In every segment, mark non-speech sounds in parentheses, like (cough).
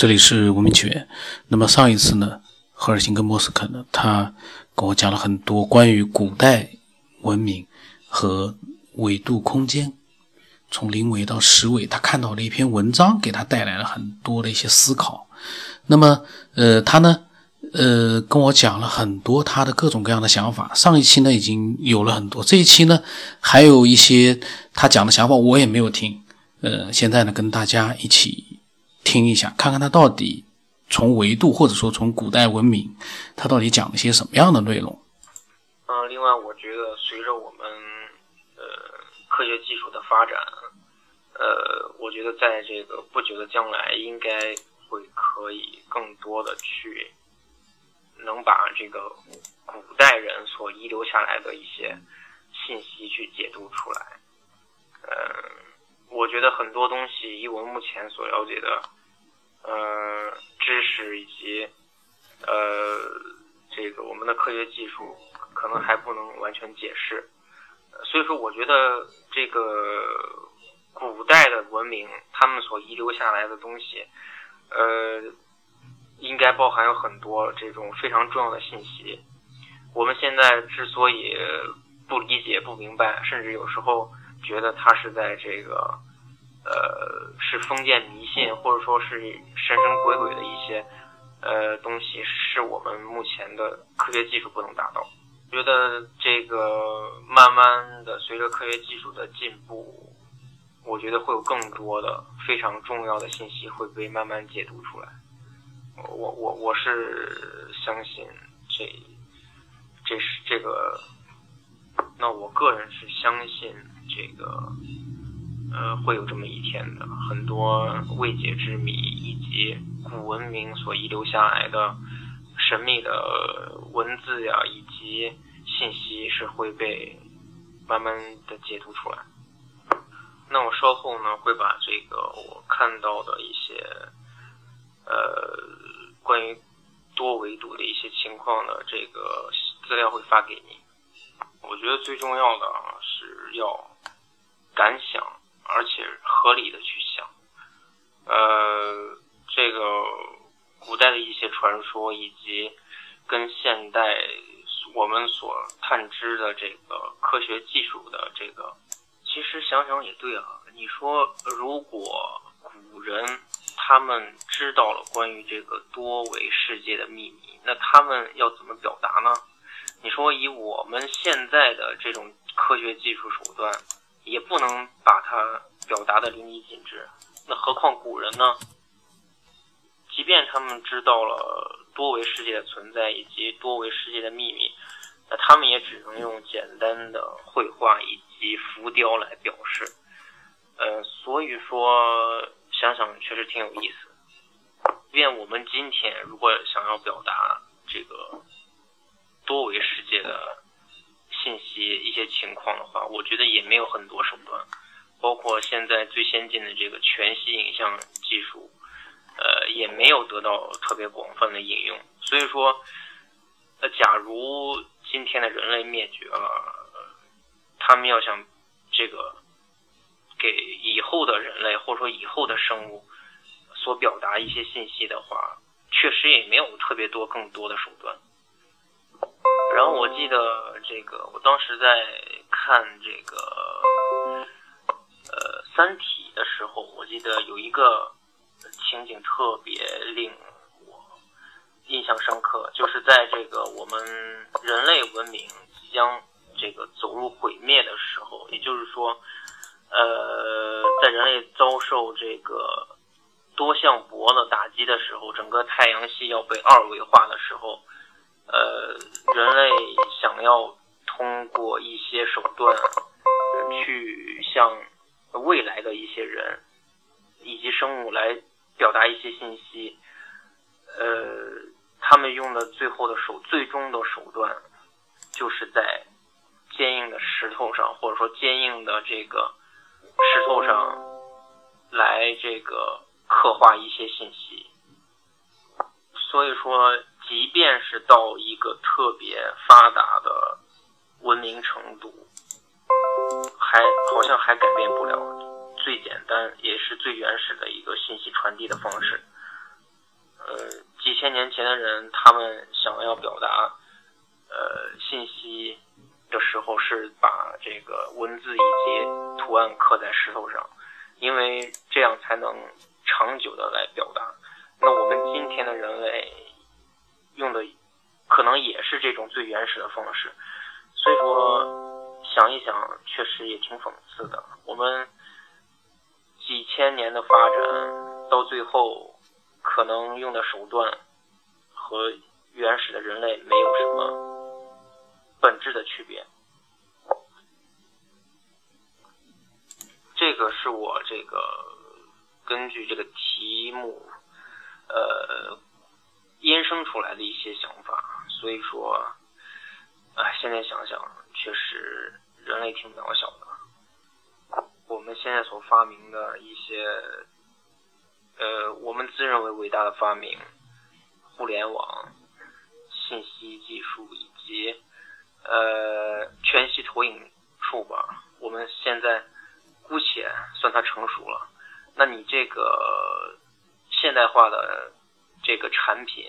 这里是文明起源。那么上一次呢，赫尔辛根莫斯科呢，他跟我讲了很多关于古代文明和纬度空间，从零纬到十纬，他看到了一篇文章，给他带来了很多的一些思考。那么，呃，他呢，呃，跟我讲了很多他的各种各样的想法。上一期呢，已经有了很多，这一期呢，还有一些他讲的想法，我也没有听。呃，现在呢，跟大家一起。听一下，看看他到底从维度或者说从古代文明，他到底讲了些什么样的内容？嗯，另外，我觉得随着我们呃科学技术的发展，呃，我觉得在这个不久的将来，应该会可以更多的去能把这个古代人所遗留下来的一些信息去解读出来。嗯，我觉得很多东西，以我目前所了解的。呃，知识以及呃，这个我们的科学技术可能还不能完全解释，所以说我觉得这个古代的文明他们所遗留下来的东西，呃，应该包含有很多这种非常重要的信息。我们现在之所以不理解、不明白，甚至有时候觉得他是在这个。呃，是封建迷信，或者说是神神鬼鬼的一些呃东西，是我们目前的科学技术不能达到。觉得这个慢慢的随着科学技术的进步，我觉得会有更多的非常重要的信息会被慢慢解读出来。我我我是相信这这是这个，那我个人是相信这个。呃，会有这么一天的，很多未解之谜以及古文明所遗留下来的神秘的文字呀，以及信息是会被慢慢的解读出来。那我稍后呢，会把这个我看到的一些呃关于多维度的一些情况的这个资料会发给你。我觉得最重要的是要敢想。而且合理的去想，呃，这个古代的一些传说，以及跟现代我们所探知的这个科学技术的这个，其实想想也对啊。你说，如果古人他们知道了关于这个多维世界的秘密，那他们要怎么表达呢？你说，以我们现在的这种科学技术手段。也不能把它表达的淋漓尽致，那何况古人呢？即便他们知道了多维世界的存在以及多维世界的秘密，那他们也只能用简单的绘画以及浮雕来表示。呃，所以说想想确实挺有意思。愿我们今天如果想要表达这个多维世界的。信息一些情况的话，我觉得也没有很多手段，包括现在最先进的这个全息影像技术，呃，也没有得到特别广泛的应用。所以说，呃，假如今天的人类灭绝了，他们要想这个给以后的人类或者说以后的生物所表达一些信息的话，确实也没有特别多更多的手段。然后我记得这个，我当时在看这个呃《三体》的时候，我记得有一个情景特别令我印象深刻，就是在这个我们人类文明即将这个走入毁灭的时候，也就是说，呃，在人类遭受这个多项箔的打击的时候，整个太阳系要被二维化的时候。呃，人类想要通过一些手段去向未来的一些人以及生物来表达一些信息，呃，他们用的最后的手最终的手段，就是在坚硬的石头上，或者说坚硬的这个石头上来这个刻画一些信息，所以说。即便是到一个特别发达的文明程度，还好像还改变不了最简单也是最原始的一个信息传递的方式。呃，几千年前的人，他们想要表达呃信息的时候，是把这个文字以及图案刻在石头上，因为这样才能长久的来表达。那我们今天的人类用的可能也是这种最原始的方式，所以说想一想，确实也挺讽刺的。我们几千年的发展，到最后可能用的手段和原始的人类没有什么本质的区别。这个是我这个根据这个题目。呃，衍生出来的一些想法，所以说，啊，现在想想，确实人类挺渺小的。我们现在所发明的一些，呃，我们自认为伟大的发明，互联网、信息技术以及呃全息投影术吧，我们现在姑且算它成熟了。那你这个。现代化的这个产品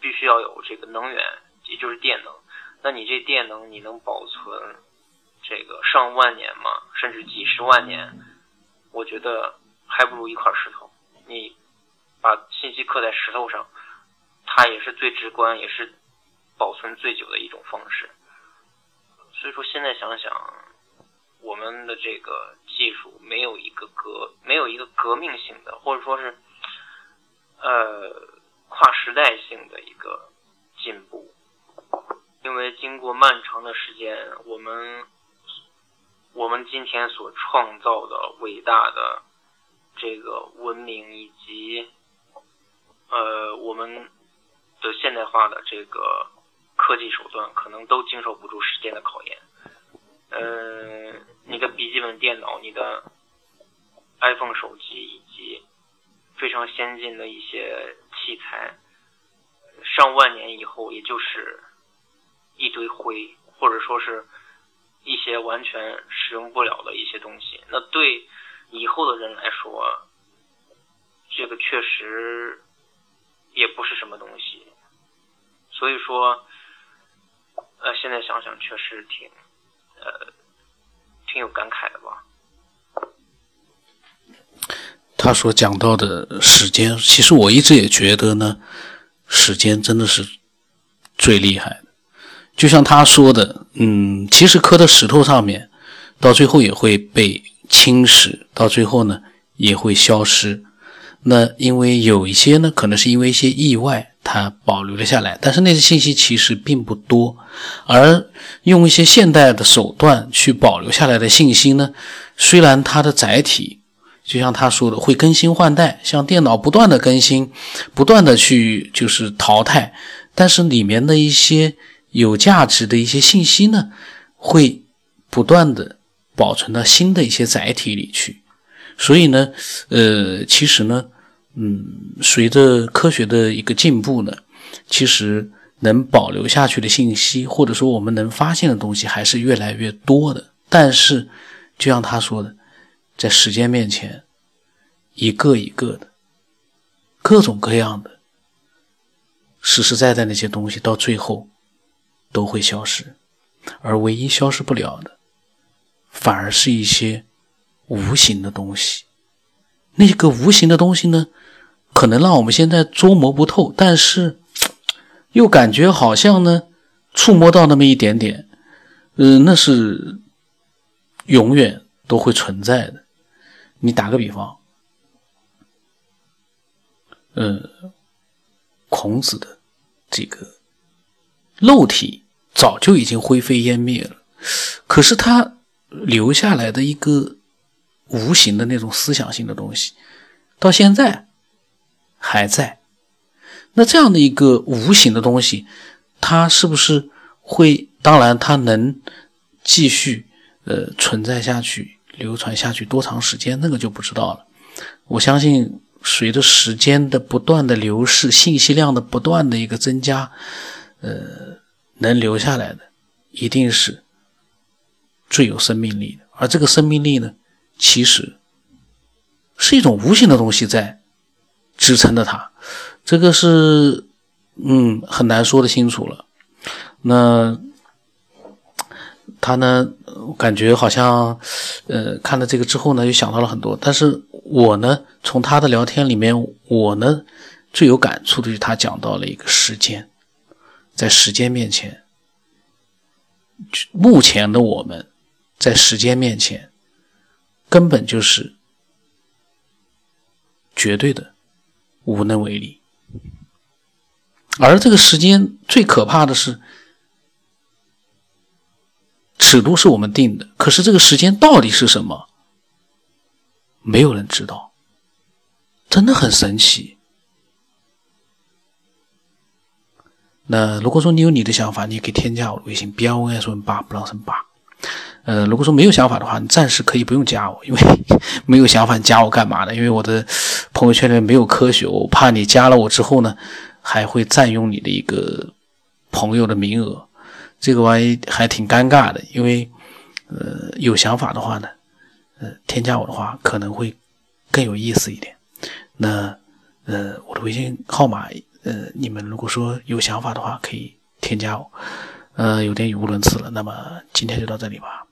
必须要有这个能源，也就是电能。那你这电能你能保存这个上万年吗？甚至几十万年？我觉得还不如一块石头。你把信息刻在石头上，它也是最直观，也是保存最久的一种方式。所以说，现在想想，我们的这个技术没有一个革，没有一个革命性的，或者说是。呃，时代性的一个进步，因为经过漫长的时间，我们我们今天所创造的伟大的这个文明以及呃我们的现代化的这个科技手段，可能都经受不住时间的考验。嗯，你的笔记本电脑，你的 iPhone 手机以及。非常先进的一些器材，上万年以后，也就是一堆灰，或者说是一些完全使用不了的一些东西。那对以后的人来说，这个确实也不是什么东西。所以说，呃，现在想想，确实挺呃挺有感慨的吧。他所讲到的时间，其实我一直也觉得呢，时间真的是最厉害的。就像他说的，嗯，其实磕在石头上面，到最后也会被侵蚀，到最后呢也会消失。那因为有一些呢，可能是因为一些意外，它保留了下来，但是那些信息其实并不多。而用一些现代的手段去保留下来的信息呢，虽然它的载体。就像他说的，会更新换代，像电脑不断的更新，不断的去就是淘汰，但是里面的一些有价值的一些信息呢，会不断的保存到新的一些载体里去。所以呢，呃，其实呢，嗯，随着科学的一个进步呢，其实能保留下去的信息，或者说我们能发现的东西，还是越来越多的。但是，就像他说的。在时间面前，一个一个的，各种各样的，实实在在那些东西，到最后都会消失，而唯一消失不了的，反而是一些无形的东西。那个无形的东西呢，可能让我们现在捉摸不透，但是又感觉好像呢，触摸到那么一点点，嗯，那是永远都会存在的。你打个比方，呃，孔子的这个肉体早就已经灰飞烟灭了，可是他留下来的一个无形的那种思想性的东西，到现在还在。那这样的一个无形的东西，它是不是会？当然，它能继续呃存在下去。流传下去多长时间，那个就不知道了。我相信，随着时间的不断的流逝，信息量的不断的一个增加，呃，能留下来的一定是最有生命力的。而这个生命力呢，其实是一种无形的东西在支撑着它。这个是嗯，很难说得清楚了。那他呢，感觉好像，呃，看了这个之后呢，又想到了很多。但是我呢，从他的聊天里面，我呢最有感触的就是他讲到了一个时间，在时间面前，目前的我们在时间面前，根本就是绝对的无能为力。而这个时间最可怕的是，尺度是我们定的，可是这个时间到底是什么，没有人知道，真的很神奇。那如果说你有你的想法，你可以添加我的微信 b l n s 八不让生八。呃，如果说没有想法的话，你暂时可以不用加我，因为 (laughs) 没有想法你加我干嘛呢？因为我的朋友圈里面没有科学，我怕你加了我之后呢。还会占用你的一个朋友的名额，这个玩意还挺尴尬的。因为，呃，有想法的话呢，呃，添加我的话可能会更有意思一点。那，呃，我的微信号码，呃，你们如果说有想法的话，可以添加我。呃，有点语无伦次了，那么今天就到这里吧。